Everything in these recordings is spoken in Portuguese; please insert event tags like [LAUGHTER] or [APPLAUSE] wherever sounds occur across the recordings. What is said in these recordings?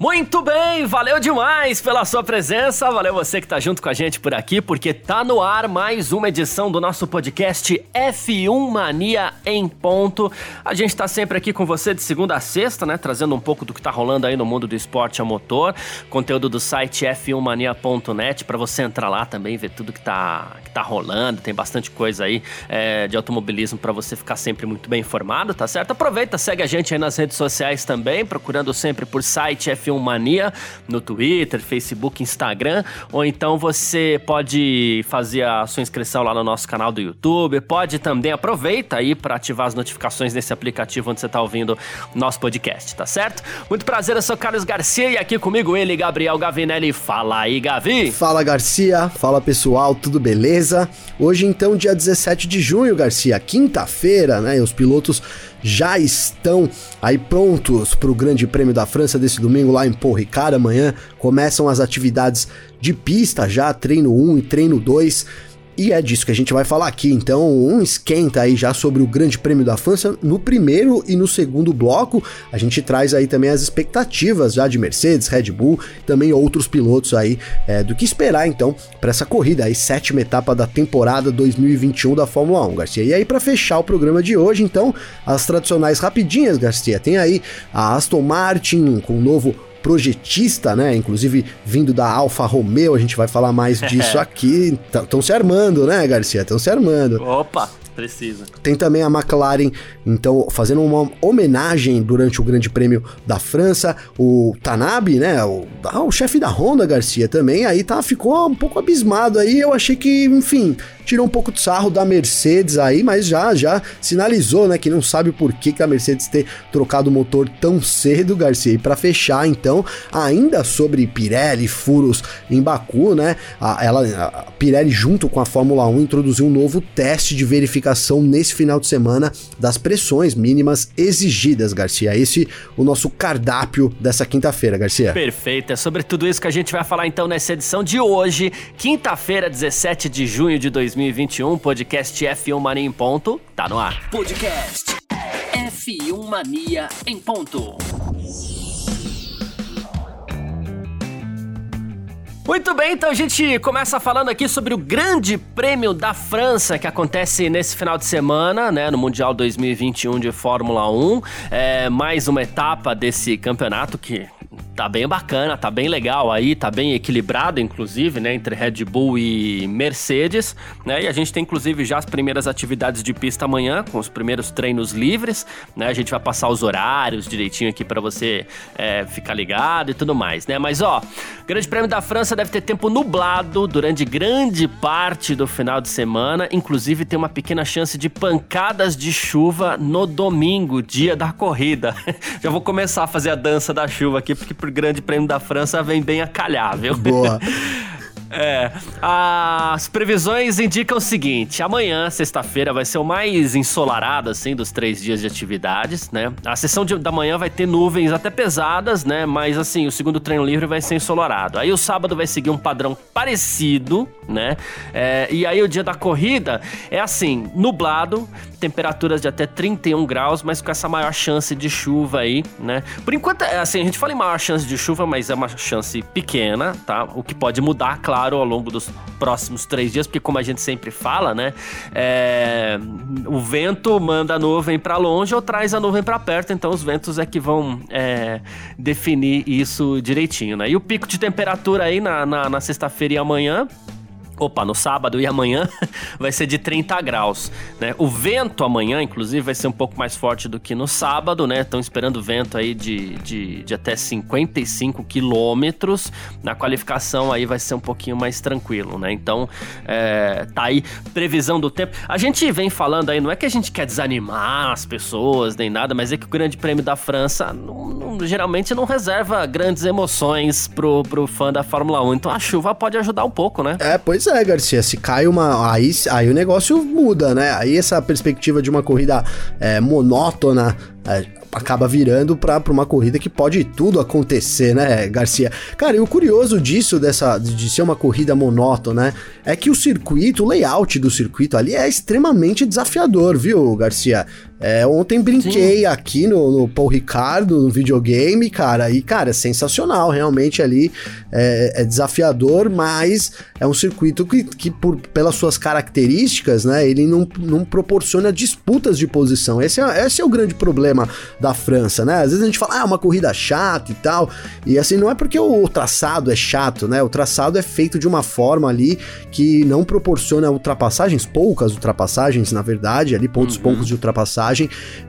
Muito bem, valeu demais pela sua presença, valeu você que tá junto com a gente por aqui, porque tá no ar mais uma edição do nosso podcast F1 Mania em ponto. A gente tá sempre aqui com você de segunda a sexta, né, trazendo um pouco do que tá rolando aí no mundo do esporte a motor, conteúdo do site f1mania.net para você entrar lá também ver tudo que tá, que tá rolando, tem bastante coisa aí é, de automobilismo para você ficar sempre muito bem informado, tá certo? Aproveita, segue a gente aí nas redes sociais também, procurando sempre por site F1 F1 Mania no Twitter, Facebook, Instagram, ou então você pode fazer a sua inscrição lá no nosso canal do YouTube, pode também aproveita aí para ativar as notificações nesse aplicativo onde você está ouvindo nosso podcast, tá certo? Muito prazer, eu sou Carlos Garcia e aqui comigo ele, Gabriel Gavinelli. Fala aí, Gavi! Fala, Garcia! Fala, pessoal, tudo beleza? Hoje então, dia 17 de junho, Garcia, quinta-feira, né? Os pilotos já estão aí prontos para o Grande Prêmio da França desse domingo lá em Paul. Amanhã começam as atividades de pista já, treino 1 e treino 2. E é disso que a gente vai falar aqui. Então, um esquenta aí já sobre o Grande Prêmio da França. No primeiro e no segundo bloco, a gente traz aí também as expectativas já de Mercedes, Red Bull, também outros pilotos aí é, do que esperar então para essa corrida aí, sétima etapa da temporada 2021 da Fórmula 1, Garcia. E aí para fechar o programa de hoje, então, as tradicionais rapidinhas, Garcia. Tem aí a Aston Martin com o novo projetista, né? Inclusive vindo da Alfa Romeo, a gente vai falar mais disso [LAUGHS] aqui. Estão se armando, né, Garcia? Estão se armando. Opa! Precisa. Tem também a McLaren, então, fazendo uma homenagem durante o Grande Prêmio da França. O Tanabe, né? O, ah, o chefe da Honda, Garcia, também, aí tá, ficou um pouco abismado aí. Eu achei que, enfim, tirou um pouco de sarro da Mercedes aí, mas já já sinalizou, né, que não sabe por que, que a Mercedes ter trocado o motor tão cedo, Garcia. E para fechar, então, ainda sobre Pirelli, furos em Baku, né, a, ela, a Pirelli junto com a Fórmula 1 introduziu um novo teste de verificação nesse final de semana das pressões mínimas exigidas, Garcia. Esse o nosso cardápio dessa quinta-feira, Garcia. Perfeito, é sobre tudo isso que a gente vai falar então nessa edição de hoje, quinta-feira, 17 de junho de 2020. 2021, podcast F1 Mania em ponto, tá no ar. Podcast F1 Mania em ponto. Muito bem, então a gente começa falando aqui sobre o Grande Prêmio da França que acontece nesse final de semana, né, no Mundial 2021 de Fórmula 1. É mais uma etapa desse campeonato que tá bem bacana, tá bem legal aí, tá bem equilibrado, inclusive, né, entre Red Bull e Mercedes, né, e a gente tem, inclusive, já as primeiras atividades de pista amanhã, com os primeiros treinos livres, né, a gente vai passar os horários direitinho aqui para você é, ficar ligado e tudo mais, né, mas ó, Grande Prêmio da França deve ter tempo nublado durante grande parte do final de semana, inclusive tem uma pequena chance de pancadas de chuva no domingo, dia da corrida. [LAUGHS] já vou começar a fazer a dança da chuva aqui, porque por Grande Prêmio da França vem bem a calhar, viu? Boa. [LAUGHS] É, as previsões indicam o seguinte: amanhã, sexta-feira, vai ser o mais ensolarado, assim, dos três dias de atividades, né? A sessão de, da manhã vai ter nuvens até pesadas, né? Mas, assim, o segundo treino livre vai ser ensolarado. Aí o sábado vai seguir um padrão parecido, né? É, e aí o dia da corrida é assim: nublado, temperaturas de até 31 graus, mas com essa maior chance de chuva aí, né? Por enquanto, é, assim, a gente fala em maior chance de chuva, mas é uma chance pequena, tá? O que pode mudar, claro, ao longo dos próximos três dias, porque como a gente sempre fala, né? É, o vento manda a nuvem para longe ou traz a nuvem para perto, então os ventos é que vão é, definir isso direitinho, né? E o pico de temperatura aí na, na, na sexta-feira e amanhã Opa, no sábado e amanhã [LAUGHS] vai ser de 30 graus, né? O vento amanhã, inclusive, vai ser um pouco mais forte do que no sábado, né? Estão esperando vento aí de, de, de até 55 quilômetros. Na qualificação aí vai ser um pouquinho mais tranquilo, né? Então, é, tá aí previsão do tempo. A gente vem falando aí, não é que a gente quer desanimar as pessoas nem nada, mas é que o Grande Prêmio da França não, não, geralmente não reserva grandes emoções pro, pro fã da Fórmula 1. Então a chuva pode ajudar um pouco, né? É, pois é é, Garcia, se cai uma. Aí, aí o negócio muda, né? Aí essa perspectiva de uma corrida é, monótona. É, acaba virando para uma corrida que pode tudo acontecer, né, Garcia? Cara, e o curioso disso, dessa, de ser uma corrida monótona, né, é que o circuito, o layout do circuito ali é extremamente desafiador, viu, Garcia? É, ontem brinquei Sim. aqui no, no Paul Ricardo, no videogame, cara, e, cara, é sensacional, realmente ali é, é desafiador, mas é um circuito que, que por, pelas suas características, né, ele não, não proporciona disputas de posição. Esse é, esse é o grande problema da França, né? Às vezes a gente fala, ah, é uma corrida chata e tal, e assim, não é porque o traçado é chato, né? O traçado é feito de uma forma ali que não proporciona ultrapassagens, poucas ultrapassagens, na verdade, ali pontos uhum. poucos de ultrapassagem.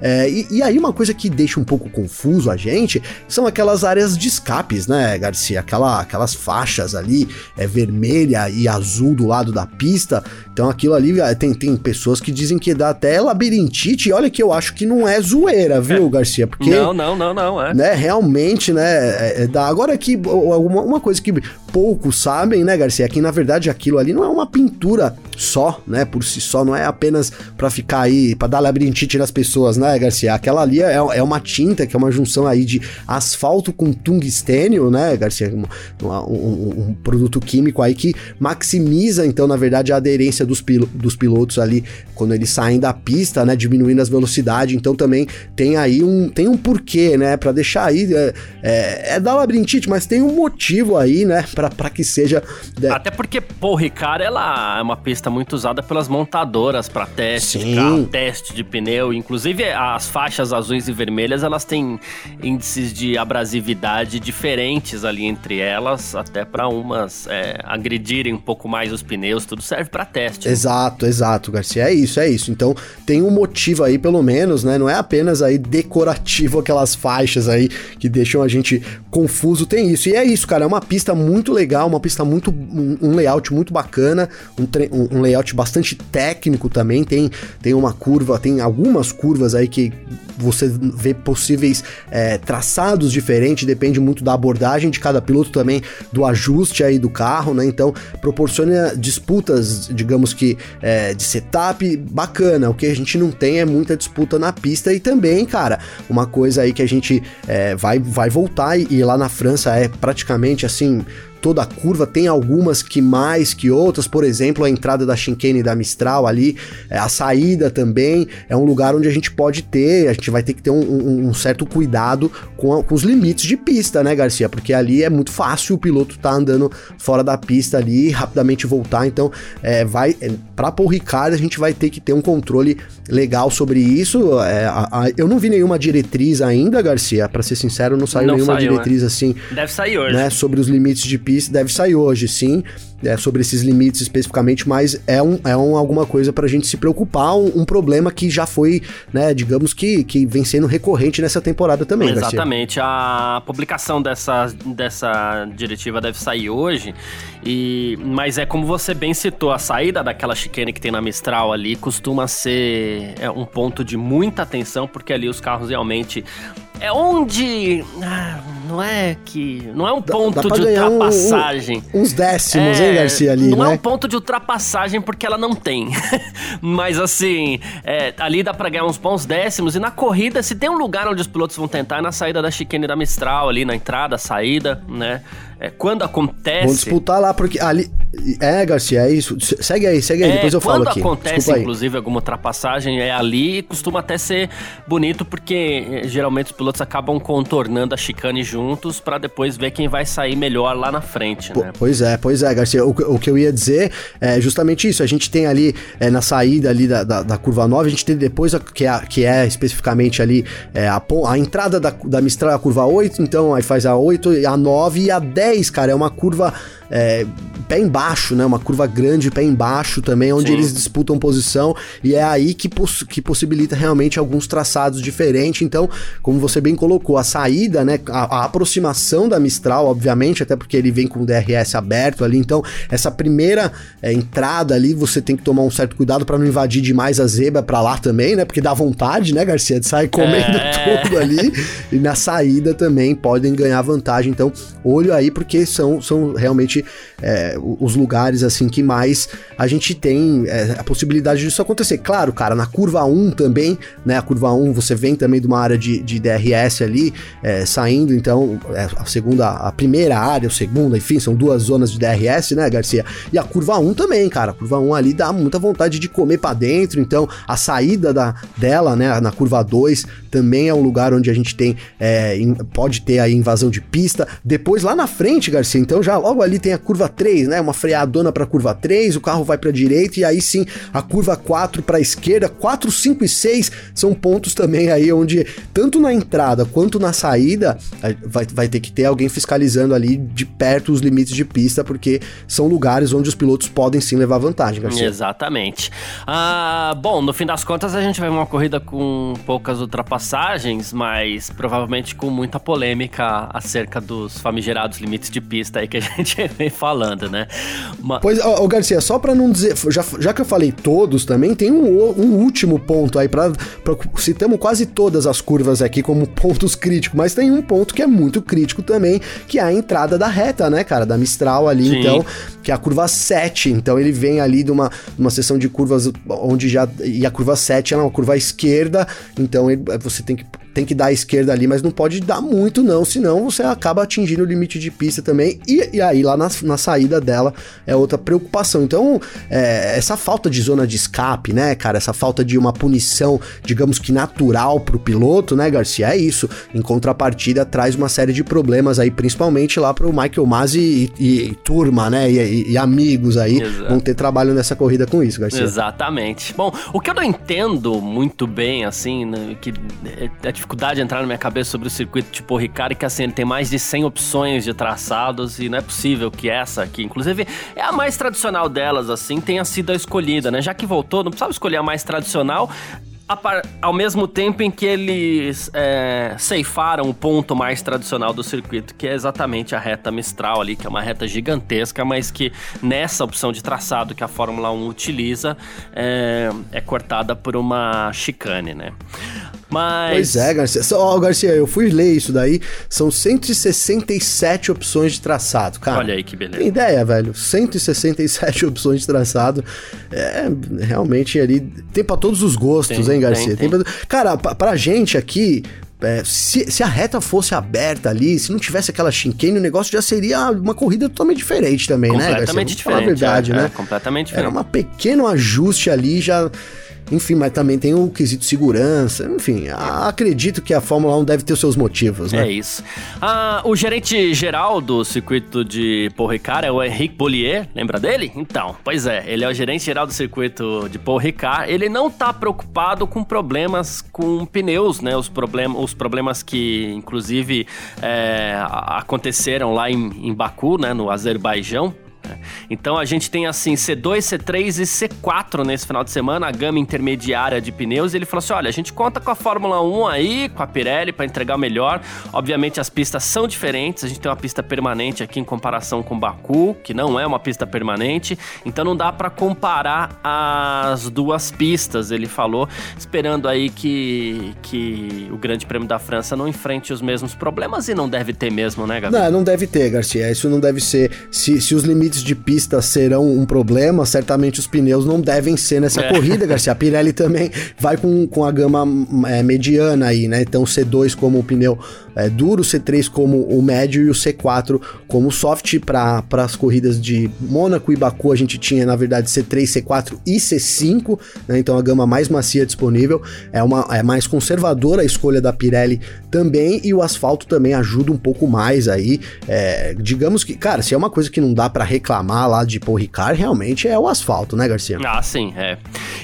É, e, e, aí uma coisa que deixa um pouco confuso a gente são aquelas áreas de escapes, né, Garcia? Aquela, aquelas faixas ali, é vermelha e azul do lado da pista. Então aquilo ali é, tem, tem pessoas que dizem que dá até labirintite. E olha que eu acho que não é zoeira, viu, Garcia? Porque. Não, não, não, não, é. Né, realmente, né? É, é, dá. Agora que uma, uma coisa que poucos sabem, né, Garcia, é que na verdade aquilo ali não é uma pintura só, né, por si só, não é apenas para ficar aí, para dar labirintite nas pessoas, né, Garcia? Aquela ali é, é uma tinta, que é uma junção aí de asfalto com tungstênio, né, Garcia? Um, um, um produto químico aí que maximiza, então, na verdade, a aderência dos, pil dos pilotos ali quando eles saem da pista, né, diminuindo as velocidades. Então também tem aí um, tem um porquê, né, para deixar aí, é, é, é dar labirintite, mas tem um motivo aí, né, para que seja. Né? Até porque, pô, Ricardo, ela é uma pista muito usada pelas montadoras para teste Sim. de carro, teste de pneu. Inclusive, as faixas azuis e vermelhas, elas têm índices de abrasividade diferentes ali entre elas, até para umas é, agredirem um pouco mais os pneus, tudo serve para teste. Né? Exato, exato, Garcia. É isso, é isso. Então, tem um motivo aí, pelo menos, né? Não é apenas aí decorativo aquelas faixas aí que deixam a gente confuso, tem isso. E é isso, cara, é uma pista muito legal, uma pista muito. um, um layout muito bacana, um, um, layout bastante técnico também. Tem, tem uma curva, tem algumas curvas aí que você vê possíveis é, traçados diferentes, depende muito da abordagem de cada piloto também, do ajuste aí do carro, né? Então proporciona disputas, digamos que é, de setup bacana. O que a gente não tem é muita disputa na pista e também, cara, uma coisa aí que a gente é, vai, vai voltar e, e lá na França é praticamente assim toda a curva, tem algumas que mais que outras, por exemplo, a entrada da chicane da Mistral ali, é, a saída também, é um lugar onde a gente pode ter, a gente vai ter que ter um, um, um certo cuidado com, a, com, os limites de pista, né, Garcia? Porque ali é muito fácil o piloto tá andando fora da pista ali e rapidamente voltar, então é, vai, é, para Paul Ricard a gente vai ter que ter um controle legal sobre isso, é, a, a, eu não vi nenhuma diretriz ainda, Garcia, para ser sincero, não saiu não nenhuma saiu, diretriz é. assim. Deve sair hoje. Né, sobre os limites de pista deve sair hoje, sim, é, sobre esses limites especificamente, mas é, um, é um, alguma coisa para a gente se preocupar, um, um, problema que já foi, né, digamos que, que vem sendo recorrente nessa temporada também, Exatamente, Garcia. a publicação dessa, dessa diretiva deve sair hoje, e, mas é como você bem citou, a saída daquela chicane que tem na Mistral ali costuma ser é, um ponto de muita atenção, porque ali os carros realmente é onde. Ah, não é que. Não é um ponto dá, dá de ultrapassagem. Um, um, uns décimos, é, hein, Garcia, ali, não né? é um ponto de ultrapassagem porque ela não tem. [LAUGHS] Mas assim, é, ali dá pra ganhar uns bons décimos. E na corrida, se tem um lugar onde os pilotos vão tentar, é na saída da chicane da Mistral, ali na entrada, saída, né? É, quando acontece. Vamos disputar lá, porque ali. É, Garcia, é isso. Segue aí, segue aí, é, depois eu falo aqui. Quando acontece, inclusive, alguma ultrapassagem, é ali, costuma até ser bonito, porque eh, geralmente os pilotos acabam contornando a chicane juntos para depois ver quem vai sair melhor lá na frente, né? Pois é, pois é, Garcia. O, o, que eu ia dizer é justamente isso. A gente tem ali é, na saída ali da, da, da, curva 9, a gente tem depois, a, que, é, que é especificamente ali é, a, a entrada da, da Mistral, a curva 8, então aí faz a 8, a 9 e a 10 10, cara, é uma curva é, pé embaixo, né? Uma curva grande, pé embaixo também, onde Sim. eles disputam posição e é aí que, poss que possibilita realmente alguns traçados diferentes. Então, como você bem colocou, a saída, né? A, a, aproximação da Mistral, obviamente, até porque ele vem com o DRS aberto ali, então essa primeira é, entrada ali você tem que tomar um certo cuidado para não invadir demais a zebra para lá também, né? Porque dá vontade, né, Garcia, de sair comendo é. [LAUGHS] tudo ali. E na saída também podem ganhar vantagem. Então, olho aí, porque são, são realmente é, os lugares assim que mais a gente tem é, a possibilidade disso acontecer. Claro, cara, na curva 1 também, né? A curva 1 você vem também de uma área de, de DRS ali, é, saindo, então, é, a segunda, a primeira área, a segunda, enfim, são duas zonas de DRS, né, Garcia? E a curva 1 também, cara. A curva 1 ali dá muita vontade de comer para dentro, então a saída da, dela, né, na curva 2, também é um lugar onde a gente tem, é, pode ter aí invasão de pista. Depois lá na frente, Garcia, então já logo ali tem a curva 3, né, uma freadona para curva 3, o carro vai para direita e aí sim a curva 4 para esquerda, 4, 5 e 6 são pontos também aí onde tanto na entrada quanto na saída vai, vai ter que ter alguém fiscalizando ali de perto os limites de pista, porque são lugares onde os pilotos podem sim levar vantagem, Garcia. Exatamente. Ah, bom, no fim das contas a gente vai uma corrida com poucas ultrapassagens, mas provavelmente com muita polêmica acerca dos famigerados limites de pista aí que a [LAUGHS] gente vem falando, né? Pois, ô, Garcia, só para não dizer, já, já que eu falei todos também, tem um, um último ponto aí para citamos quase todas as curvas aqui como [LAUGHS] pontos críticos, mas tem um ponto que é muito crítico também, que é a entrada da reta, né, cara, da Mistral ali, Sim. então, que é a curva 7, então ele vem ali de uma, uma seção de curvas onde já, e a curva 7 é uma curva à esquerda, então ele, você tem que tem que dar à esquerda ali, mas não pode dar muito não, senão você acaba atingindo o limite de pista também, e, e aí lá na, na, saída dela é outra preocupação. Então, é, essa falta de zona de escape, né, cara, essa falta de uma punição, digamos que natural pro piloto, né, Garcia, é isso. Em contrapartida, traz uma série de problemas aí, principalmente lá pro Michael Masi e, e, e turma, né, e, e amigos aí, Exato. vão ter trabalho nessa corrida com isso, Garcia. Exatamente. Bom, o que eu não entendo muito bem, assim, né, que é, é dificuldade de entrar na minha cabeça sobre o circuito tipo Ricard, que assim, ele tem mais de 100 opções de traçados e não é possível que essa aqui, inclusive, é a mais tradicional delas, assim, tenha sido a escolhida, né? Já que voltou, não precisava escolher a mais tradicional, ao mesmo tempo em que eles é, ceifaram o ponto mais tradicional do circuito, que é exatamente a reta Mistral ali, que é uma reta gigantesca, mas que nessa opção de traçado que a Fórmula 1 utiliza é, é cortada por uma chicane, né? Mas... Pois é, Garcia. Ó, oh, Garcia, eu fui ler isso daí. São 167 opções de traçado, cara. Olha aí que beleza. Tem ideia, velho? 167 [LAUGHS] opções de traçado. É, realmente ali. Tem pra todos os gostos, tem, hein, Garcia? Tem, tem. Tem pra... Cara, pra, pra gente aqui, é, se, se, a reta fosse aberta ali, se não tivesse aquela chicane, o negócio já seria uma corrida totalmente diferente também, né? Completamente diferente. Falar a verdade, é, né? É, completamente diferente. Era um pequeno ajuste ali, já enfim, mas também tem o quesito segurança. Enfim, acredito que a Fórmula 1 deve ter seus motivos, né? É isso. Ah, o gerente geral do circuito de Paul Ricard é o Henrique Bollier, lembra dele? Então, pois é, ele é o gerente geral do circuito de Paul Ricard. Ele não tá preocupado com problemas com pneus, né? Os, problem os problemas que, inclusive, é, aconteceram lá em, em Baku, né? No Azerbaijão. Então a gente tem assim C2, C3 e C4 nesse final de semana, a gama intermediária de pneus. E ele falou assim: olha, a gente conta com a Fórmula 1 aí, com a Pirelli para entregar o melhor. Obviamente as pistas são diferentes, a gente tem uma pista permanente aqui em comparação com Baku, que não é uma pista permanente, então não dá para comparar as duas pistas, ele falou, esperando aí que, que o Grande Prêmio da França não enfrente os mesmos problemas e não deve ter mesmo, né, Gabriel? Não, não deve ter, Garcia. Isso não deve ser. Se, se os limites limites de pista serão um problema, certamente os pneus não devem ser nessa é. corrida, Garcia. A Pirelli também vai com, com a gama é, mediana aí, né? Então C2 como o pneu é, duro, C3 como o médio e o C4 como o soft para as corridas de Mônaco e Baku a gente tinha na verdade C3, C4 e C5, né? então a gama mais macia disponível é uma é mais conservadora a escolha da Pirelli também e o asfalto também ajuda um pouco mais aí, é, digamos que cara se é uma coisa que não dá para reclamar lá de Paul Ricard realmente é o asfalto, né Garcia? Ah sim, é.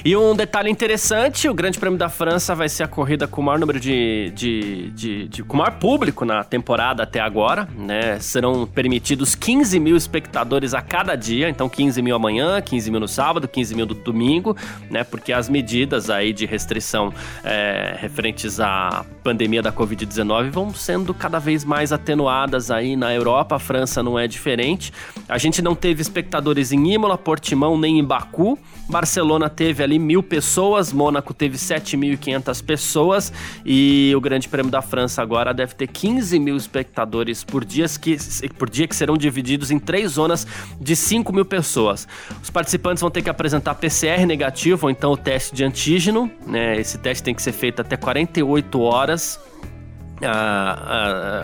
E um detalhe interessante, o Grande Prêmio da França vai ser a corrida com o maior número de, de, de, de com o maior público na temporada até agora, né? Serão permitidos 15 mil espectadores a cada dia, então 15 mil amanhã, 15 mil no sábado, 15 mil no domingo, né? Porque as medidas aí de restrição é, referentes a pandemia da Covid-19 vão sendo cada vez mais atenuadas aí na Europa. A França não é diferente. A gente não teve espectadores em Imola, Portimão nem em Baku. Barcelona teve ali mil pessoas, Mônaco teve 7.500 pessoas e o Grande Prêmio da França agora deve ter 15 mil espectadores por dia, que, por dia que serão divididos em três zonas de 5 mil pessoas. Os participantes vão ter que apresentar PCR negativo ou então o teste de antígeno. Né? Esse teste tem que ser feito até 48 horas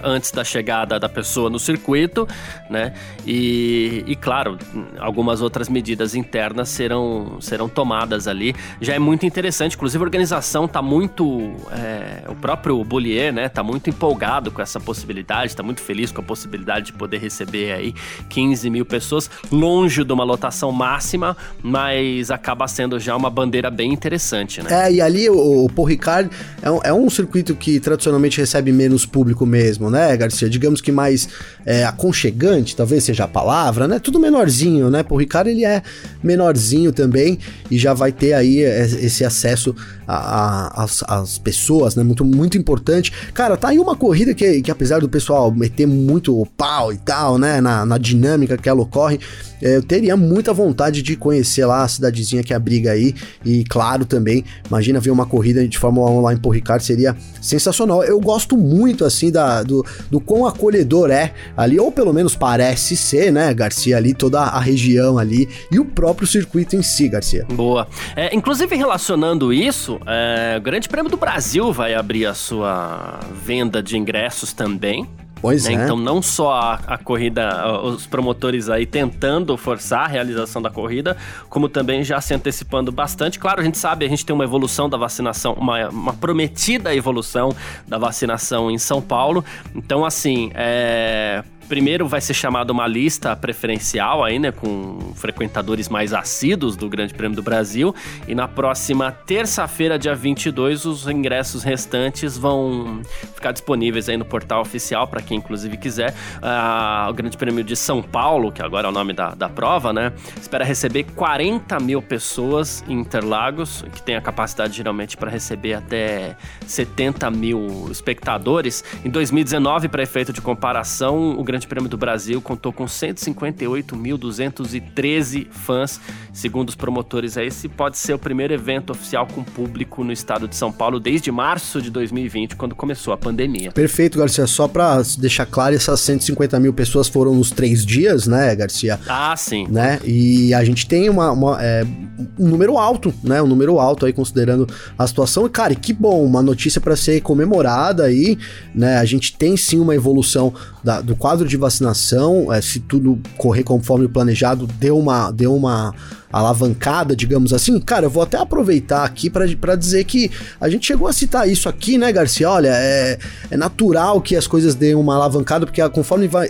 antes da chegada da pessoa no circuito, né? E, e, claro, algumas outras medidas internas serão, serão tomadas ali. Já é muito interessante, inclusive a organização está muito. É, o próprio Bollier, né? Tá muito empolgado com essa possibilidade, está muito feliz com a possibilidade de poder receber aí 15 mil pessoas, longe de uma lotação máxima, mas acaba sendo já uma bandeira bem interessante, né? É, e ali o, o Paul Ricard é é um circuito que tradicionalmente recebe recebe menos público mesmo, né, Garcia? Digamos que mais é, aconchegante, talvez seja a palavra, né? Tudo menorzinho, né? Por Ricardo ele é menorzinho também e já vai ter aí esse acesso às pessoas, né? Muito, muito importante. Cara, tá aí uma corrida que, que apesar do pessoal meter muito pau e tal, né? Na, na dinâmica que ela ocorre, é, eu teria muita vontade de conhecer lá a cidadezinha que abriga aí. E claro também, imagina ver uma corrida de Fórmula 1 lá em Paul seria sensacional. Eu gosto muito assim da, do, do quão acolhedor é ali, ou pelo menos parece ser, né, Garcia, ali, toda a região ali e o próprio circuito em si, Garcia. Boa. É, inclusive, relacionando isso, é, o Grande Prêmio do Brasil vai abrir a sua venda de ingressos também. Pois né? é. Então, não só a, a, corrida, os promotores aí tentando forçar a realização da corrida, como também já se antecipando bastante. Claro, a gente sabe, a gente tem uma evolução da vacinação, uma, uma prometida evolução da vacinação em São Paulo. Então, assim, é, Primeiro vai ser chamada uma lista preferencial aí, né, com frequentadores mais assíduos do Grande Prêmio do Brasil, e na próxima terça-feira, dia 22, os ingressos restantes vão ficar disponíveis aí no portal oficial para quem inclusive quiser. Ah, o Grande Prêmio de São Paulo, que agora é o nome da, da prova, né, espera receber 40 mil pessoas em Interlagos, que tem a capacidade geralmente para receber até 70 mil espectadores. Em 2019, para efeito de comparação, o Grande Prêmio do Brasil contou com 158.213 fãs. Segundo os promotores, esse pode ser o primeiro evento oficial com público no estado de São Paulo desde março de 2020, quando começou a pandemia. Perfeito, Garcia. Só para deixar claro, essas 150 mil pessoas foram nos três dias, né, Garcia? Ah, sim. Né? E a gente tem uma, uma é, um número alto, né? Um número alto aí, considerando a situação. E, cara, que bom, uma notícia para ser comemorada aí, né? A gente tem sim uma evolução da, do quadro de vacinação, é, se tudo correr conforme planejado, deu uma, deu uma alavancada, digamos assim. Cara, eu vou até aproveitar aqui para dizer que a gente chegou a citar isso aqui, né, Garcia? Olha, é, é natural que as coisas deem uma alavancada, porque conforme vai,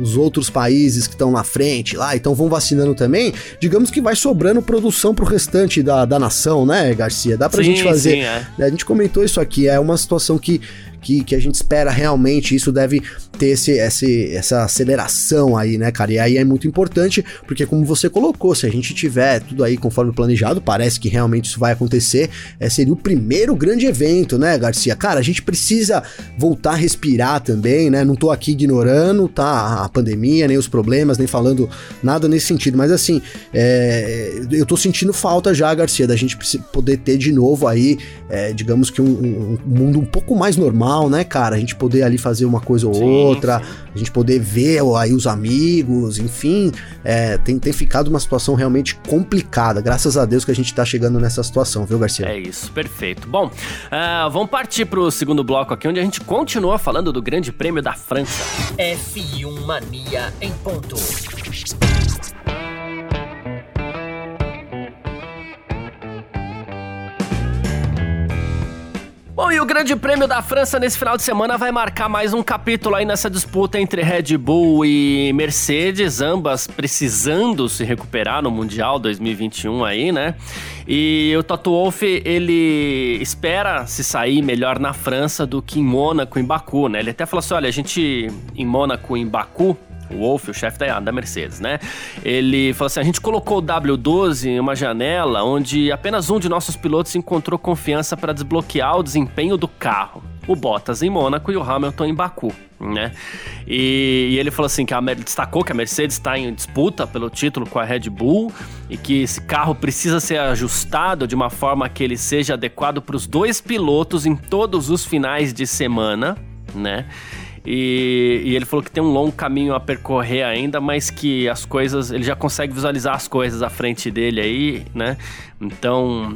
os outros países que estão na frente lá, então vão vacinando também, digamos que vai sobrando produção pro restante da, da nação, né, Garcia? Dá pra sim, gente fazer. Sim, é. A gente comentou isso aqui, é uma situação que que, que a gente espera realmente, isso deve ter esse, esse, essa aceleração aí, né, cara? E aí é muito importante, porque como você colocou, se a gente tiver tudo aí conforme planejado, parece que realmente isso vai acontecer, é, seria o primeiro grande evento, né, Garcia? Cara, a gente precisa voltar a respirar também, né? Não tô aqui ignorando, tá, a pandemia, nem os problemas, nem falando nada nesse sentido, mas assim, é, eu tô sentindo falta já, Garcia, da gente poder ter de novo aí, é, digamos que um, um, um mundo um pouco mais normal normal, né, cara? A gente poder ali fazer uma coisa ou sim, outra, sim. a gente poder ver aí os amigos, enfim, é, tem, tem ficado uma situação realmente complicada. Graças a Deus que a gente tá chegando nessa situação, viu, Garcia? É isso, perfeito. Bom, uh, vamos partir pro segundo bloco aqui, onde a gente continua falando do Grande Prêmio da França. F1 Mania em ponto. Bom, e o Grande Prêmio da França nesse final de semana vai marcar mais um capítulo aí nessa disputa entre Red Bull e Mercedes, ambas precisando se recuperar no Mundial 2021 aí, né? E o Toto Wolff, ele espera se sair melhor na França do que em Mônaco, em Baku, né? Ele até falou assim, olha, a gente em Mônaco, em Baku, o Wolf, o chefe da, da Mercedes, né? Ele falou assim: a gente colocou o W12 em uma janela onde apenas um de nossos pilotos encontrou confiança para desbloquear o desempenho do carro. o Bottas em Mônaco e o Hamilton em Baku né? E, e, ele falou assim que a, destacou que a Mercedes está em disputa pelo título com a Red Bull e que esse carro precisa ser ajustado de uma forma que ele seja adequado para os dois pilotos em todos os finais de semana, né? E, e, ele falou que tem um longo caminho a percorrer ainda, mas que as coisas. Ele já consegue visualizar as coisas à frente dele aí, né? Então,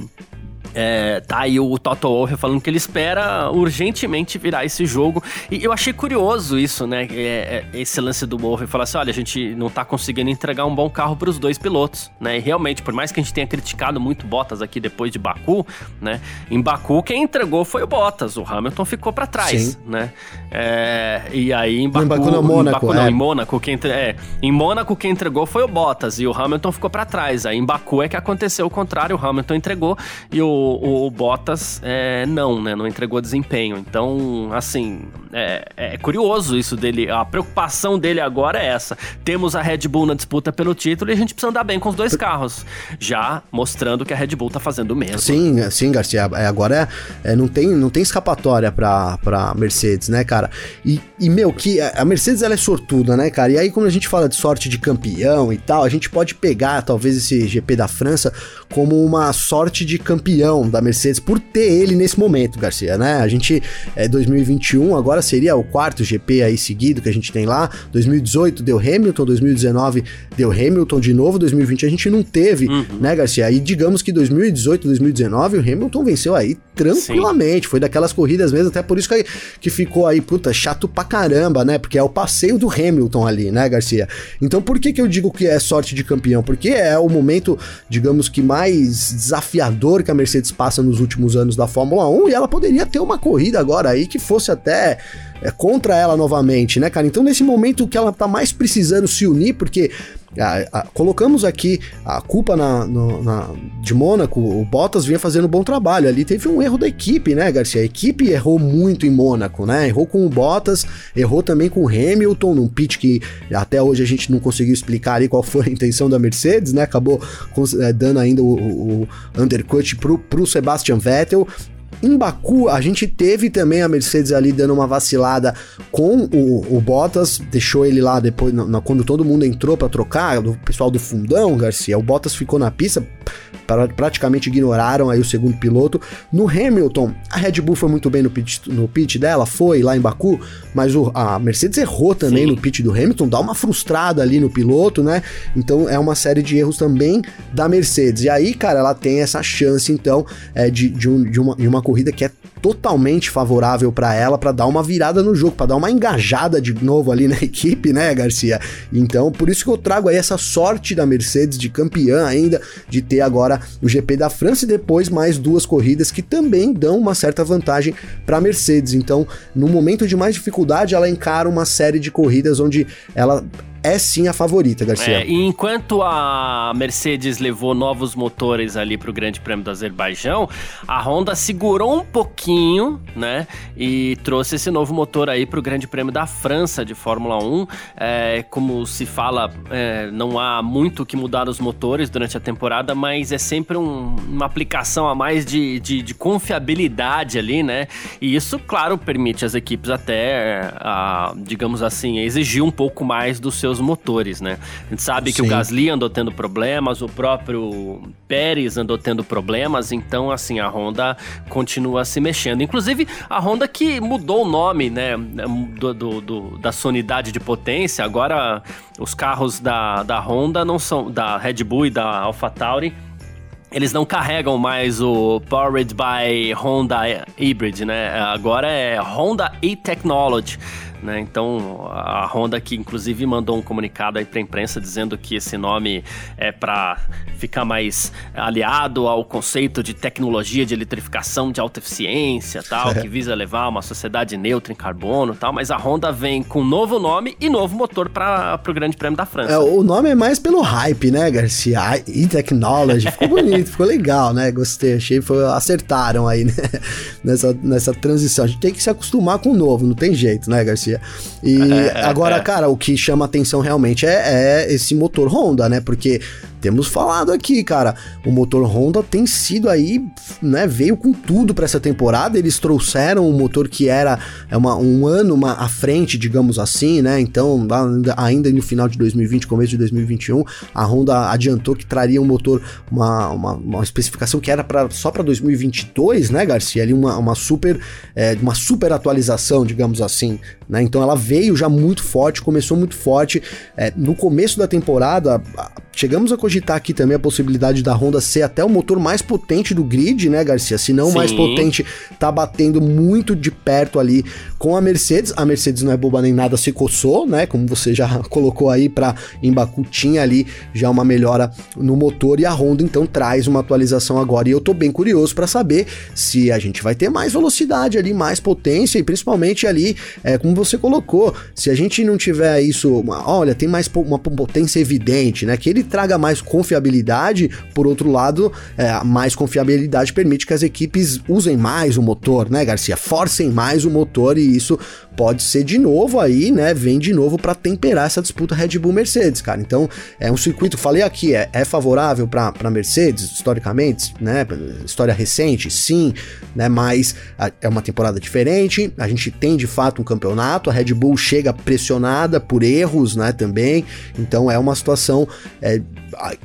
é, tá aí o Toto Wolff falando que ele espera urgentemente virar esse jogo. E eu achei curioso isso, né? É, é, esse lance do Wolff falar assim: olha, a gente não tá conseguindo entregar um bom carro para os dois pilotos, né? E realmente, por mais que a gente tenha criticado muito Bottas aqui depois de Baku, né? Em Baku, quem entregou foi o Bottas, o Hamilton ficou para trás, Sim. né? É, e aí em Baku. Em Baku, não, Mônaco, em Baku, não, é. em Mônaco, quem, é, em Mônaco, quem entregou foi o Bottas e o Hamilton ficou para trás. Aí em Baku é que aconteceu o contrário, o Hamilton entregou e o o, o Bottas é, não, né? Não entregou desempenho. Então, assim, é, é, curioso isso dele. A preocupação dele agora é essa. Temos a Red Bull na disputa pelo título e a gente precisa andar bem com os dois carros. Já mostrando que a Red Bull tá fazendo o mesmo. Sim, sim, Garcia. É, agora é, é, não, tem, não tem escapatória pra, pra Mercedes, né, cara? E, e, meu, que a Mercedes ela é sortuda, né, cara? E aí, quando a gente fala de sorte de campeão e tal, a gente pode pegar talvez esse GP da França como uma sorte de campeão da Mercedes por ter ele nesse momento, Garcia, né? A gente é 2021, agora seria o quarto GP aí seguido que a gente tem lá. 2018 deu Hamilton, 2019 deu Hamilton de novo, 2020 a gente não teve, uhum. né, Garcia? E digamos que 2018, 2019 o Hamilton venceu aí tranquilamente. Sim. Foi daquelas corridas mesmo, até por isso que, que ficou aí, puta, chato pra caramba, né? Porque é o passeio do Hamilton ali, né, Garcia? Então por que que eu digo que é sorte de campeão? Porque é o momento, digamos que mais desafiador que a Mercedes passa nos últimos anos da Fórmula 1 e ela poderia ter uma corrida agora aí que fosse até é, contra ela novamente, né, cara? Então, nesse momento que ela tá mais precisando se unir, porque a, a, colocamos aqui a culpa na, no, na, de Mônaco, o Bottas vinha fazendo um bom trabalho. Ali teve um erro da equipe, né, Garcia? A equipe errou muito em Mônaco, né? Errou com o Bottas, errou também com o Hamilton, num pit que até hoje a gente não conseguiu explicar ali qual foi a intenção da Mercedes, né? Acabou é, dando ainda o, o, o undercut pro, pro Sebastian Vettel. Em Baku, a gente teve também a Mercedes ali dando uma vacilada com o, o Bottas, deixou ele lá depois, na, quando todo mundo entrou para trocar, o pessoal do fundão, Garcia, o Bottas ficou na pista, pra, praticamente ignoraram aí o segundo piloto. No Hamilton, a Red Bull foi muito bem no pit, no pit dela, foi lá em Baku, mas o, a Mercedes errou também Sim. no pit do Hamilton, dá uma frustrada ali no piloto, né? Então é uma série de erros também da Mercedes. E aí, cara, ela tem essa chance, então, é, de, de, um, de, uma, de uma corrida que é totalmente favorável para ela para dar uma virada no jogo, para dar uma engajada de novo ali na [LAUGHS] equipe, né, Garcia? Então, por isso que eu trago aí essa sorte da Mercedes de campeã ainda, de ter agora o GP da França e depois mais duas corridas que também dão uma certa vantagem para Mercedes. Então, no momento de mais dificuldade, ela encara uma série de corridas onde ela é sim a favorita, Garcia. É, e enquanto a Mercedes levou novos motores ali para o Grande Prêmio do Azerbaijão, a Honda segurou um pouquinho, né? E trouxe esse novo motor aí para o Grande Prêmio da França de Fórmula 1. É, como se fala, é, não há muito que mudar os motores durante a temporada, mas é sempre um, uma aplicação a mais de, de, de, confiabilidade ali, né? E isso, claro, permite às equipes até, a, digamos assim, exigir um pouco mais dos seus seus motores, né? A gente sabe Sim. que o Gasly andou tendo problemas, o próprio Pérez andou tendo problemas, então assim, a Honda continua se mexendo. Inclusive, a Honda que mudou o nome, né, do, do, do da sua unidade de potência, agora os carros da, da Honda não são, da Red Bull e da AlphaTauri, eles não carregam mais o Powered by Honda Hybrid, né? Agora é Honda e-Technology. Né? Então a Honda que inclusive mandou um comunicado aí para a imprensa dizendo que esse nome é para ficar mais aliado ao conceito de tecnologia de eletrificação de alta eficiência, tal, é. que visa levar uma sociedade neutra em carbono, tal. Mas a Honda vem com novo nome e novo motor para o Grande Prêmio da França. É, o nome é mais pelo hype, né, Garcia? E-Technology ficou [LAUGHS] bonito, ficou legal, né? Gostei, achei, foi, acertaram aí né? [LAUGHS] nessa, nessa transição. A gente tem que se acostumar com o novo, não tem jeito, né, Garcia? E é, é, agora, é. cara, o que chama atenção realmente é, é, esse motor Honda, né? Porque temos falado aqui, cara, o motor Honda tem sido aí, né, veio com tudo para essa temporada, eles trouxeram um motor que era é uma, um ano uma, à frente, digamos assim, né, então ainda no final de 2020, começo de 2021, a Honda adiantou que traria um motor, uma, uma, uma especificação que era pra, só para 2022, né, Garcia, ali uma, uma super, é, uma super atualização, digamos assim, né, então ela veio já muito forte, começou muito forte, é, no começo da temporada, chegamos a cogitar aqui também a possibilidade da Honda ser até o motor mais potente do grid, né, Garcia? Se não o mais potente, tá batendo muito de perto ali com a Mercedes. A Mercedes não é boba nem nada, se coçou, né? Como você já [LAUGHS] colocou aí para em Baku, tinha ali já uma melhora no motor e a Honda então traz uma atualização agora. E eu tô bem curioso para saber se a gente vai ter mais velocidade ali, mais potência e principalmente ali, é, como você colocou, se a gente não tiver isso, olha, tem mais uma potência evidente, né? Que ele traga mais confiabilidade, por outro lado, é, mais confiabilidade permite que as equipes usem mais o motor, né, Garcia? Forcem mais o motor e isso pode ser de novo aí, né? Vem de novo para temperar essa disputa Red Bull Mercedes, cara. Então é um circuito, falei aqui, é, é favorável para Mercedes historicamente, né? História recente, sim, né? Mas a, é uma temporada diferente. A gente tem de fato um campeonato. A Red Bull chega pressionada por erros, né? Também. Então é uma situação é,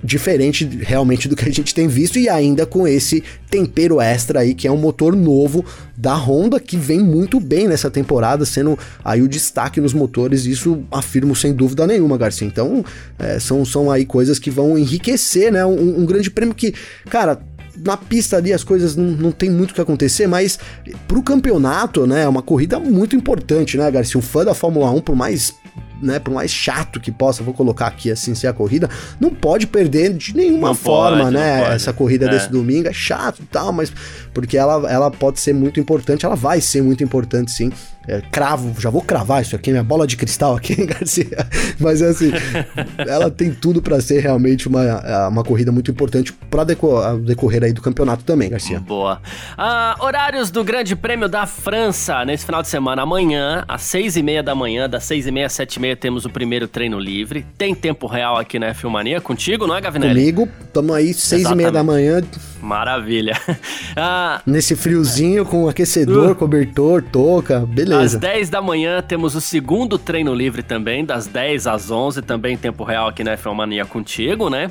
diferente realmente do que a gente tem visto e ainda com esse tempero extra aí que é um motor novo da Honda que vem muito bem nessa temporada, sendo aí o destaque nos motores, isso afirmo sem dúvida nenhuma, Garcia. Então, é, são, são aí coisas que vão enriquecer, né? Um, um grande prêmio que, cara, na pista ali as coisas não, não tem muito o que acontecer, mas pro campeonato, né, é uma corrida muito importante, né, Garcia? Um fã da Fórmula 1, por mais né, por mais chato que possa, vou colocar aqui assim, ser a corrida, não pode perder de nenhuma não forma, pode, né, essa corrida é. desse domingo, é chato e tal, mas porque ela, ela pode ser muito importante, ela vai ser muito importante sim, é, cravo, já vou cravar isso aqui, minha bola de cristal aqui, [LAUGHS] Garcia. Mas assim, ela tem tudo para ser realmente uma, é, uma corrida muito importante para decorrer aí do campeonato também, Garcia. Boa. Ah, horários do Grande Prêmio da França nesse final de semana. Amanhã, às seis e meia da manhã, das seis e meia às sete e meia, temos o primeiro treino livre. Tem tempo real aqui na Filmania contigo, não é, Gavinelli? Comigo, estamos aí seis Exatamente. e meia da manhã. Maravilha. [LAUGHS] Ah, Nesse friozinho com aquecedor, uh, cobertor, touca, beleza. Às 10 da manhã temos o segundo treino livre também, das 10 às 11, também em tempo real aqui na F1 Mania contigo, né?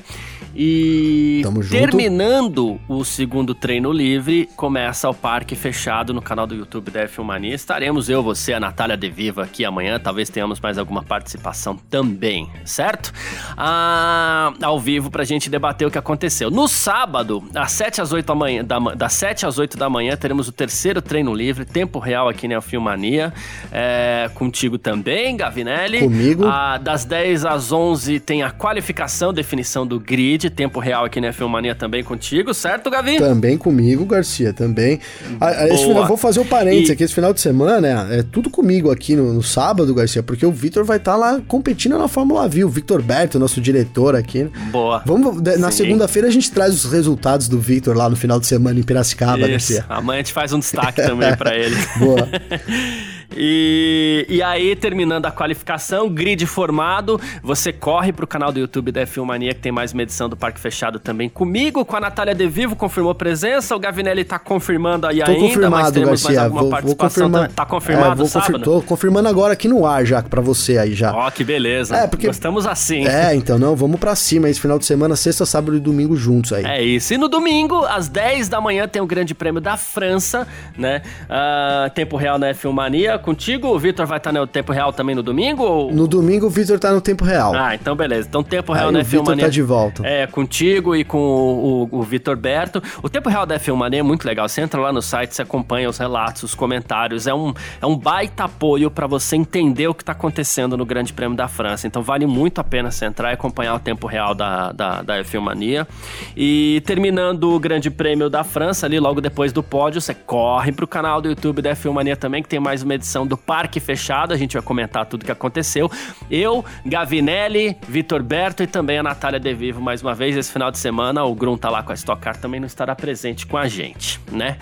E terminando o segundo treino livre, começa o parque fechado no canal do YouTube da F1 Mania. Estaremos eu, você, a Natália De Viva aqui amanhã. Talvez tenhamos mais alguma participação também, certo? Ah, ao vivo pra gente debater o que aconteceu. No sábado, das 7 às 8 da manhã, da, das 7 às 8 da manhã, teremos o terceiro treino livre, tempo real aqui na F1 Mania. É, contigo também, Gavinelli. Comigo. Ah, das 10 às 11 tem a qualificação, definição do grid de tempo real aqui na Filmania também contigo, certo, Gavi? Também comigo, Garcia, também. Ah, esse final, vou fazer o um parênteses e... aqui, esse final de semana é, é tudo comigo aqui no, no sábado, Garcia, porque o Vitor vai estar tá lá competindo na Fórmula V, o Victor Berto, nosso diretor aqui. Boa. Vamos, na segunda-feira a gente traz os resultados do Victor lá no final de semana em Piracicaba, Isso. Garcia. Amanhã a gente faz um destaque [LAUGHS] também para ele. Boa. [LAUGHS] E, e aí, terminando a qualificação, grid formado, você corre pro canal do YouTube da F1 Mania, que tem mais uma edição do Parque Fechado também comigo, com a Natália De Vivo, confirmou presença, o Gavinelli tá confirmando aí tô ainda, confirmado, mas temos Garcia, mais alguma vou, participação. Vou confirmar, tá confirmado é, sábado? Confir, tô confirmando agora aqui no ar já, pra você aí já. Ó, oh, que beleza. É, porque... Estamos assim. É, então, não, vamos pra cima esse final de semana, sexta, sábado e domingo juntos aí. É isso. E no domingo, às 10 da manhã, tem o Grande Prêmio da França, né? Uh, tempo real na F1 Mania. Contigo, Vitor Vitor vai estar no tempo real também no domingo? Ou... No domingo o Vitor tá no tempo real. Ah, então beleza. Então tempo real da F1 Mania. tá de volta. É, contigo e com o, o, o Vitor Berto. O tempo real da F1 Mania é muito legal. Você entra lá no site, você acompanha os relatos, os comentários. É um, é um baita apoio para você entender o que tá acontecendo no Grande Prêmio da França. Então vale muito a pena você entrar e acompanhar o tempo real da, da, da F1 Mania. E terminando o Grande Prêmio da França, ali logo depois do pódio, você corre pro canal do YouTube da F1 Mania também, que tem mais uma edição do Parque fechado, a gente vai comentar tudo que aconteceu. Eu, Gavinelli, Vitor Berto e também a Natália De Vivo mais uma vez esse final de semana. O Grum tá lá com a Stock Car também não estará presente com a gente, né?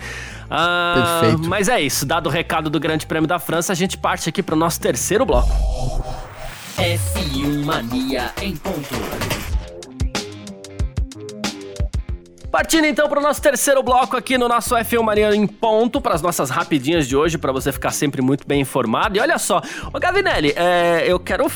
Ah, Perfeito. Mas é isso, dado o recado do Grande Prêmio da França, a gente parte aqui para o nosso terceiro bloco. F1 Mania em ponto. Partindo então para o nosso terceiro bloco aqui no nosso F1 Mania em ponto, para as nossas rapidinhas de hoje, para você ficar sempre muito bem informado. E olha só, ô Gavinelli, é, eu quero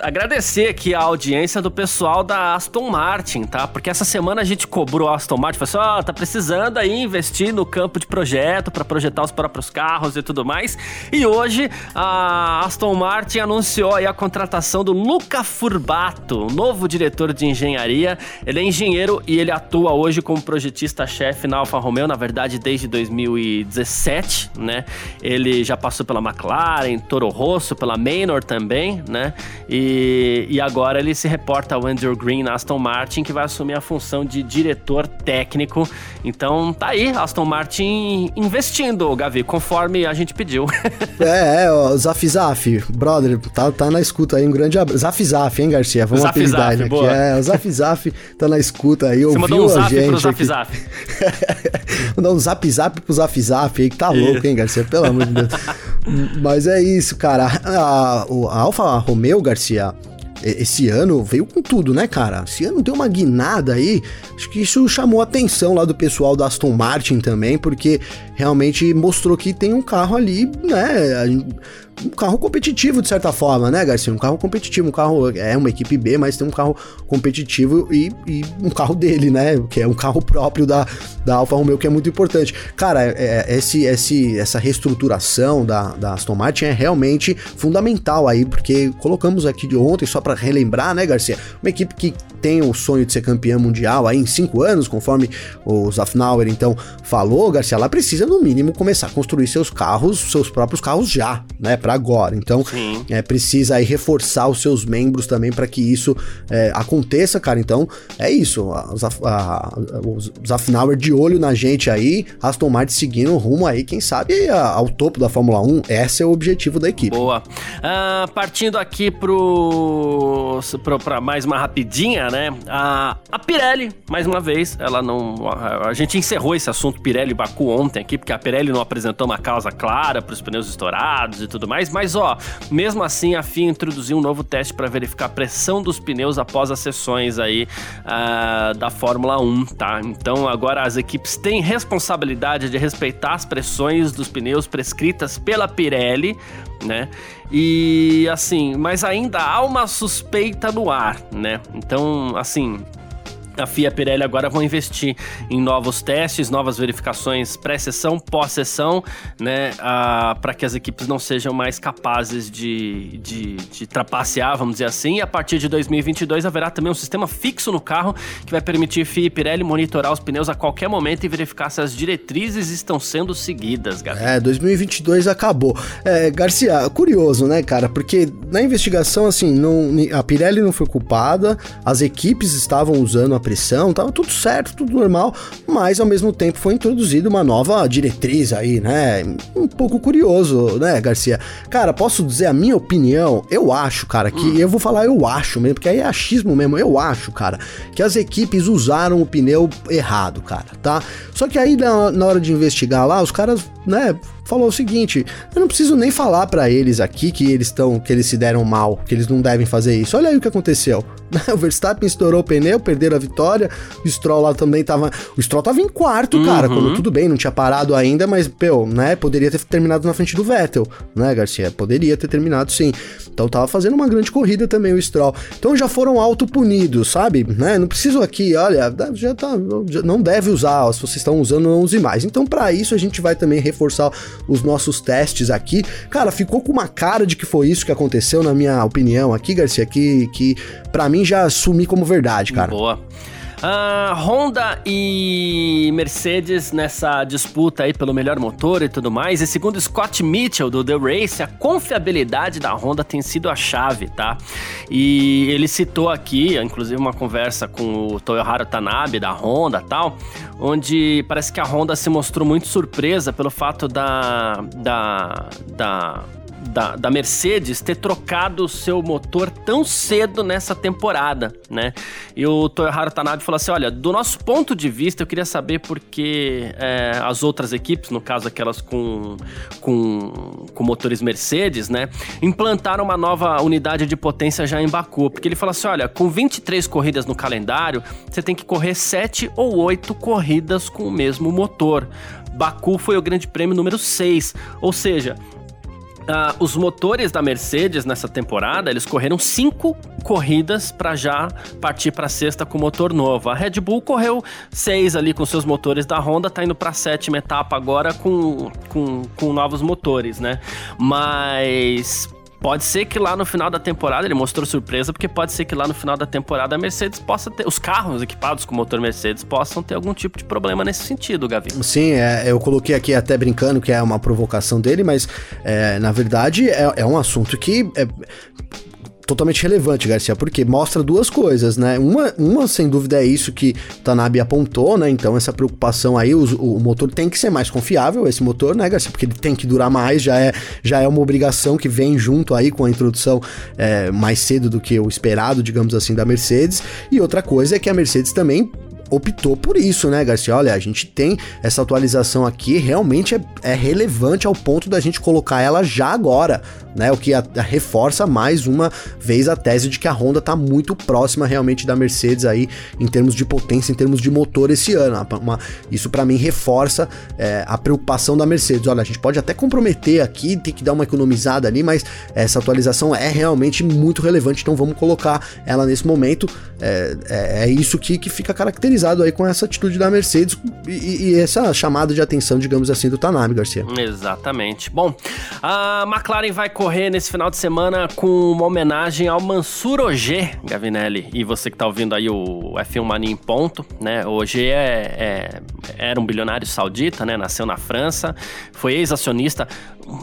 agradecer aqui a audiência do pessoal da Aston Martin, tá? Porque essa semana a gente cobrou a Aston Martin, falou assim, ó, oh, tá precisando aí investir no campo de projeto para projetar os próprios carros e tudo mais. E hoje a Aston Martin anunciou aí a contratação do Luca Furbato, novo diretor de engenharia. Ele é engenheiro e ele atua hoje como projetista-chefe na Alfa Romeo, na verdade desde 2017, né? Ele já passou pela McLaren, Toro Rosso, pela Manor também, né? E, e agora ele se reporta ao Andrew Green na Aston Martin, que vai assumir a função de diretor técnico. Então tá aí, Aston Martin investindo, Gavi, conforme a gente pediu. [LAUGHS] é, é, ó, Zaf Zaf, brother, tá, tá na escuta aí, um grande abraço. Zaf Zaf, hein, Garcia? Vamos Zaf apelidar Zaf, aqui. Boa. É, o Zaf Zaf tá na escuta aí, ouviu Você um zap gente Zap Zap. [LAUGHS] Mandar um Zap Zap pro Zaf Zaf aí, que tá louco, hein, Garcia? Pelo amor de Deus. [LAUGHS] Mas é isso, cara. A, a Alfa Romeo, Garcia, esse ano veio com tudo, né, cara? Esse ano deu uma guinada aí. Acho que isso chamou a atenção lá do pessoal da Aston Martin também, porque realmente mostrou que tem um carro ali, né? um carro competitivo de certa forma, né, Garcia? Um carro competitivo, um carro é uma equipe B, mas tem um carro competitivo e, e um carro dele, né? Que é um carro próprio da, da Alfa Romeo, que é muito importante. Cara, é, é, esse, esse, essa reestruturação da, da Aston Martin é realmente fundamental aí, porque colocamos aqui de ontem, só para relembrar, né, Garcia? Uma equipe que tem o sonho de ser campeã mundial aí em cinco anos, conforme o Zafnauer então falou, Garcia, ela precisa no mínimo começar a construir seus carros, seus próprios carros já, né? Pra para agora. Então, é, precisa aí reforçar os seus membros também para que isso é, aconteça, cara. Então, é isso. A, a, Zafnauer de olho na gente aí, Aston Martin seguindo rumo aí, quem sabe, ao topo da Fórmula 1. Esse é o objetivo da equipe. Boa. Uh, partindo aqui pro, pro, pra mais uma rapidinha, né? A, a Pirelli, mais uma vez, ela não. A, a gente encerrou esse assunto Pirelli Baku ontem aqui, porque a Pirelli não apresentou uma causa clara para os pneus estourados e tudo mais mas ó, mesmo assim a FIA introduziu um novo teste para verificar a pressão dos pneus após as sessões aí uh, da Fórmula 1, tá? Então agora as equipes têm responsabilidade de respeitar as pressões dos pneus prescritas pela Pirelli, né? E assim, mas ainda há uma suspeita no ar, né? Então, assim, a FIA e a Pirelli agora vão investir em novos testes, novas verificações pré-sessão, pós-sessão, né, para que as equipes não sejam mais capazes de, de, de trapacear, vamos dizer assim. E a partir de 2022 haverá também um sistema fixo no carro que vai permitir FIA e Pirelli monitorar os pneus a qualquer momento e verificar se as diretrizes estão sendo seguidas, Gabi. É, 2022 acabou. É, Garcia, curioso, né, cara? Porque na investigação, assim, não, a Pirelli não foi culpada, as equipes estavam usando a pressão, tava tudo certo, tudo normal, mas ao mesmo tempo foi introduzida uma nova diretriz aí, né? Um pouco curioso, né, Garcia? Cara, posso dizer a minha opinião? Eu acho, cara, que hum. eu vou falar eu acho mesmo, porque aí é achismo mesmo, eu acho, cara, que as equipes usaram o pneu errado, cara, tá? Só que aí na, na hora de investigar lá, os caras, né, falou o seguinte: eu não preciso nem falar para eles aqui que eles estão, que eles se deram mal, que eles não devem fazer isso. Olha aí o que aconteceu. [LAUGHS] o Verstappen estourou o pneu, perderam a vitória. O Stroll lá também tava. O Stroll tava em quarto, uhum. cara. Quando tudo bem, não tinha parado ainda, mas, pô, né? Poderia ter terminado na frente do Vettel, né, Garcia? Poderia ter terminado sim. Então tava fazendo uma grande corrida também o Stroll. Então já foram auto-punidos, sabe? Né? Não preciso aqui, olha, já tá. Já não deve usar, se vocês estão usando, não use mais. Então, para isso, a gente vai também reforçar os nossos testes aqui. Cara, ficou com uma cara de que foi isso que aconteceu, na minha opinião aqui, Garcia, que, que para mim já assumi como verdade, cara. Boa. Uh, Honda e Mercedes nessa disputa aí pelo melhor motor e tudo mais. E segundo Scott Mitchell do The Race, a confiabilidade da Honda tem sido a chave, tá? E ele citou aqui, inclusive, uma conversa com o Toyoharu Tanabe da Honda tal, onde parece que a Honda se mostrou muito surpresa pelo fato da, da, da da, da Mercedes ter trocado o seu motor tão cedo nessa temporada, né? E o Toyoharu Tanabe falou assim: olha, do nosso ponto de vista, eu queria saber por que é, as outras equipes, no caso aquelas com, com, com motores Mercedes, né, implantaram uma nova unidade de potência já em Baku. Porque ele falou assim: olha, com 23 corridas no calendário, você tem que correr 7 ou 8 corridas com o mesmo motor. Baku foi o grande prêmio número 6, ou seja, Uh, os motores da Mercedes nessa temporada, eles correram cinco corridas para já partir para sexta com motor novo. A Red Bull correu seis ali com seus motores da Honda, tá indo para sétima etapa agora com, com, com novos motores, né? Mas Pode ser que lá no final da temporada, ele mostrou surpresa, porque pode ser que lá no final da temporada a Mercedes possa ter, os carros equipados com motor Mercedes possam ter algum tipo de problema nesse sentido, Gavi. Sim, é, eu coloquei aqui até brincando que é uma provocação dele, mas é, na verdade é, é um assunto que é, totalmente relevante, Garcia, porque mostra duas coisas, né? Uma, uma sem dúvida, é isso que Tanabe apontou, né? Então, essa preocupação aí, o, o, motor tem que ser mais confiável, esse motor, né, Garcia? Porque ele tem que durar mais, já é, já é uma obrigação que vem junto aí com a introdução é, mais cedo do que o esperado, digamos assim, da Mercedes. E outra coisa é que a Mercedes também optou por isso, né, Garcia? Olha, a gente tem essa atualização aqui, realmente é, é relevante ao ponto da gente colocar ela já agora, né? O que a, a reforça mais uma vez a tese de que a Honda está muito próxima realmente da Mercedes aí em termos de potência, em termos de motor esse ano. Uma, isso para mim reforça é, a preocupação da Mercedes. Olha, a gente pode até comprometer aqui, tem que dar uma economizada ali, mas essa atualização é realmente muito relevante, então vamos colocar ela nesse momento. É, é, é isso que, que fica caracterizado aí com essa atitude da Mercedes e, e essa chamada de atenção, digamos assim, do Tanabe, Garcia. Exatamente. Bom, a McLaren vai correr nesse final de semana com uma homenagem ao Mansur Ogier, Gavinelli. E você que tá ouvindo aí o F1 Mania em ponto, né? O Ogier é, é, era um bilionário saudita, né? Nasceu na França, foi ex-acionista,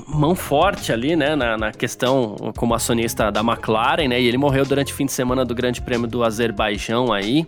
mão forte ali, né? Na, na, questão como acionista da McLaren, né? E ele morreu durante o fim de semana do Grande Prêmio do Azerbaijão aí.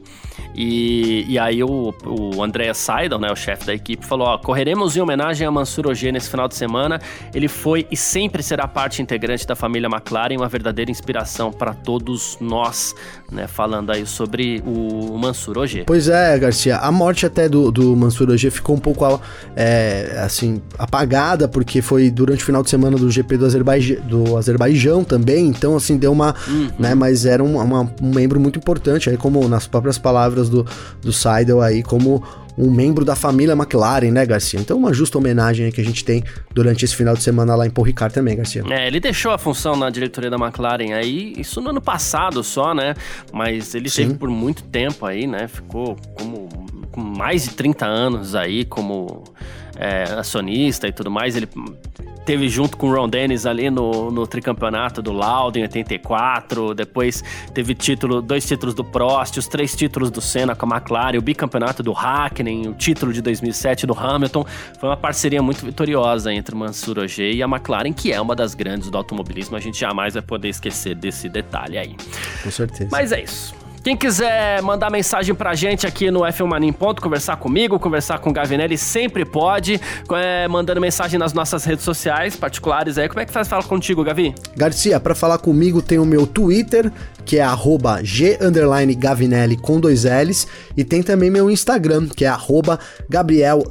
E, e aí o, o Andrea Seidel, né, o chefe da equipe, falou: ó, correremos em homenagem a Mansur Ogier nesse final de semana. Ele foi e sempre será parte integrante da família McLaren, uma verdadeira inspiração para todos nós, né? Falando aí sobre o Mansur Ogier. Pois é, Garcia, a morte até do, do Mansur Ogier ficou um pouco é, assim apagada porque foi durante o final de semana do GP do, Azerbaijão, do Azerbaijão também, então assim deu uma, uhum. né? Mas era um, uma, um membro muito importante aí como nas próprias palavras palavras do, do Seidel aí como um membro da família McLaren, né, Garcia? Então, uma justa homenagem que a gente tem durante esse final de semana lá em Paul Ricard também, Garcia. É, ele deixou a função na diretoria da McLaren aí, isso no ano passado só, né? Mas ele Sim. por muito tempo aí, né? Ficou como com mais de 30 anos aí como é, acionista e tudo mais. Ele teve junto com o Ron Dennis ali no, no tricampeonato do Lauda em 84, depois teve título, dois títulos do Prost, os três títulos do Senna com a McLaren, o bicampeonato do Hackney, o título de 2007 do Hamilton. Foi uma parceria muito vitoriosa entre o Mansur Ogier e a McLaren, que é uma das grandes do automobilismo. A gente jamais vai poder esquecer desse detalhe aí. Com certeza. Mas é isso. Quem quiser mandar mensagem pra gente aqui no F1 Mania em Ponto, conversar comigo, conversar com o Gavinelli, sempre pode, é, mandando mensagem nas nossas redes sociais particulares aí. Como é que faz falar contigo, Gavi? Garcia, para falar comigo tem o meu Twitter, que é arroba G_Gavinelli com dois L's, e tem também meu Instagram, que é arroba Gabriel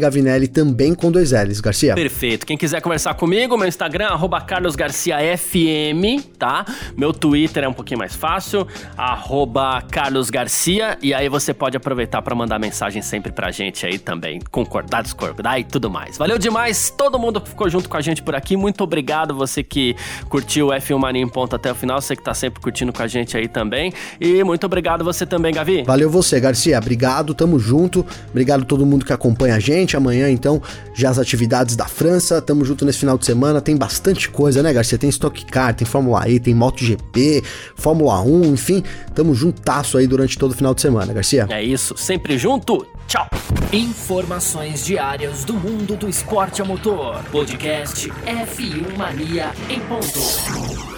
Gavinelli também com dois L's, Garcia. Perfeito. Quem quiser conversar comigo, meu Instagram, arroba Carlos Garcia FM, tá? Meu Twitter é um pouquinho mais fácil, arroba Carlos Garcia, e aí você pode aproveitar para mandar mensagem sempre pra gente aí também, concordar, discordar e tudo mais. Valeu demais, todo mundo que ficou junto com a gente por aqui, muito obrigado você que curtiu o F1 Mania em ponto até o final, você que tá sempre curtindo com a gente aí também. E muito obrigado você também, Gavi. Valeu você, Garcia. Obrigado, tamo junto. Obrigado todo mundo que acompanha a gente. Amanhã, então, já as atividades da França. Tamo junto nesse final de semana. Tem bastante coisa, né, Garcia? Tem Stock Car, tem Fórmula E, tem MotoGP, Fórmula 1, enfim. Tamo juntasso aí durante todo o final de semana, Garcia. É isso, sempre junto. Tchau. Informações diárias do mundo do esporte a motor. Podcast F1 Mania em ponto.